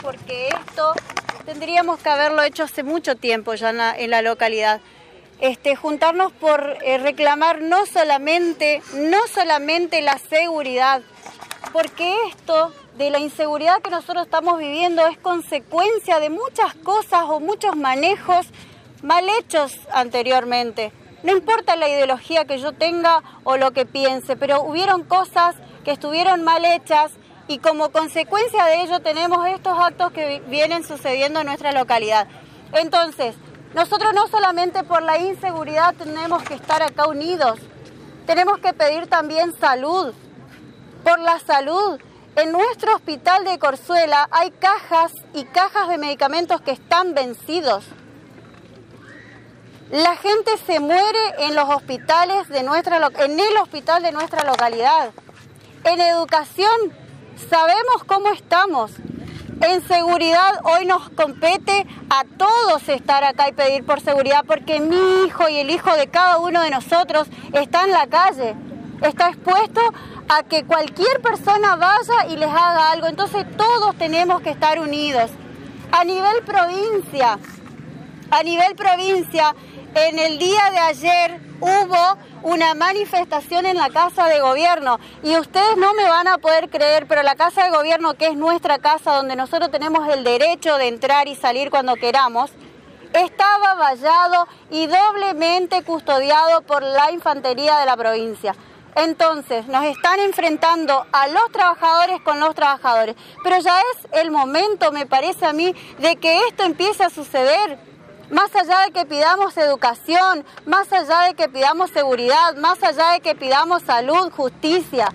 Porque esto tendríamos que haberlo hecho hace mucho tiempo ya en la, localidad. Este, juntarnos por eh, reclamar no solamente, no solamente la seguridad, porque esto de la inseguridad que nosotros estamos viviendo es consecuencia de muchas cosas o muchos manejos mal hechos anteriormente. No importa la ideología que yo tenga o lo que piense, pero hubieron cosas que estuvieron mal hechas y como consecuencia de ello tenemos estos actos que vienen sucediendo en nuestra localidad. Entonces, nosotros no solamente por la inseguridad tenemos que estar acá unidos, tenemos que pedir también salud, por la salud. En nuestro hospital de Corzuela hay cajas y cajas de medicamentos que están vencidos. La gente se muere en los hospitales de nuestra en el hospital de nuestra localidad. En educación sabemos cómo estamos. En seguridad hoy nos compete a todos estar acá y pedir por seguridad porque mi hijo y el hijo de cada uno de nosotros está en la calle, está expuesto a que cualquier persona vaya y les haga algo. Entonces todos tenemos que estar unidos. A nivel provincia, a nivel provincia, en el día de ayer hubo una manifestación en la Casa de Gobierno y ustedes no me van a poder creer, pero la Casa de Gobierno, que es nuestra casa donde nosotros tenemos el derecho de entrar y salir cuando queramos, estaba vallado y doblemente custodiado por la infantería de la provincia. Entonces, nos están enfrentando a los trabajadores con los trabajadores. Pero ya es el momento, me parece a mí, de que esto empiece a suceder más allá de que pidamos educación, más allá de que pidamos seguridad, más allá de que pidamos salud, justicia.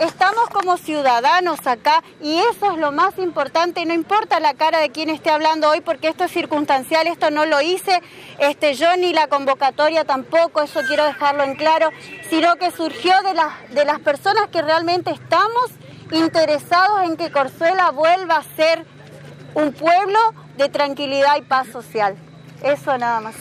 Estamos como ciudadanos acá y eso es lo más importante. No importa la cara de quien esté hablando hoy porque esto es circunstancial, esto no lo hice este, yo ni la convocatoria tampoco, eso quiero dejarlo en claro, sino que surgió de, de las personas que realmente estamos interesados en que Corzuela vuelva a ser un pueblo de tranquilidad y paz social. Eso nada más.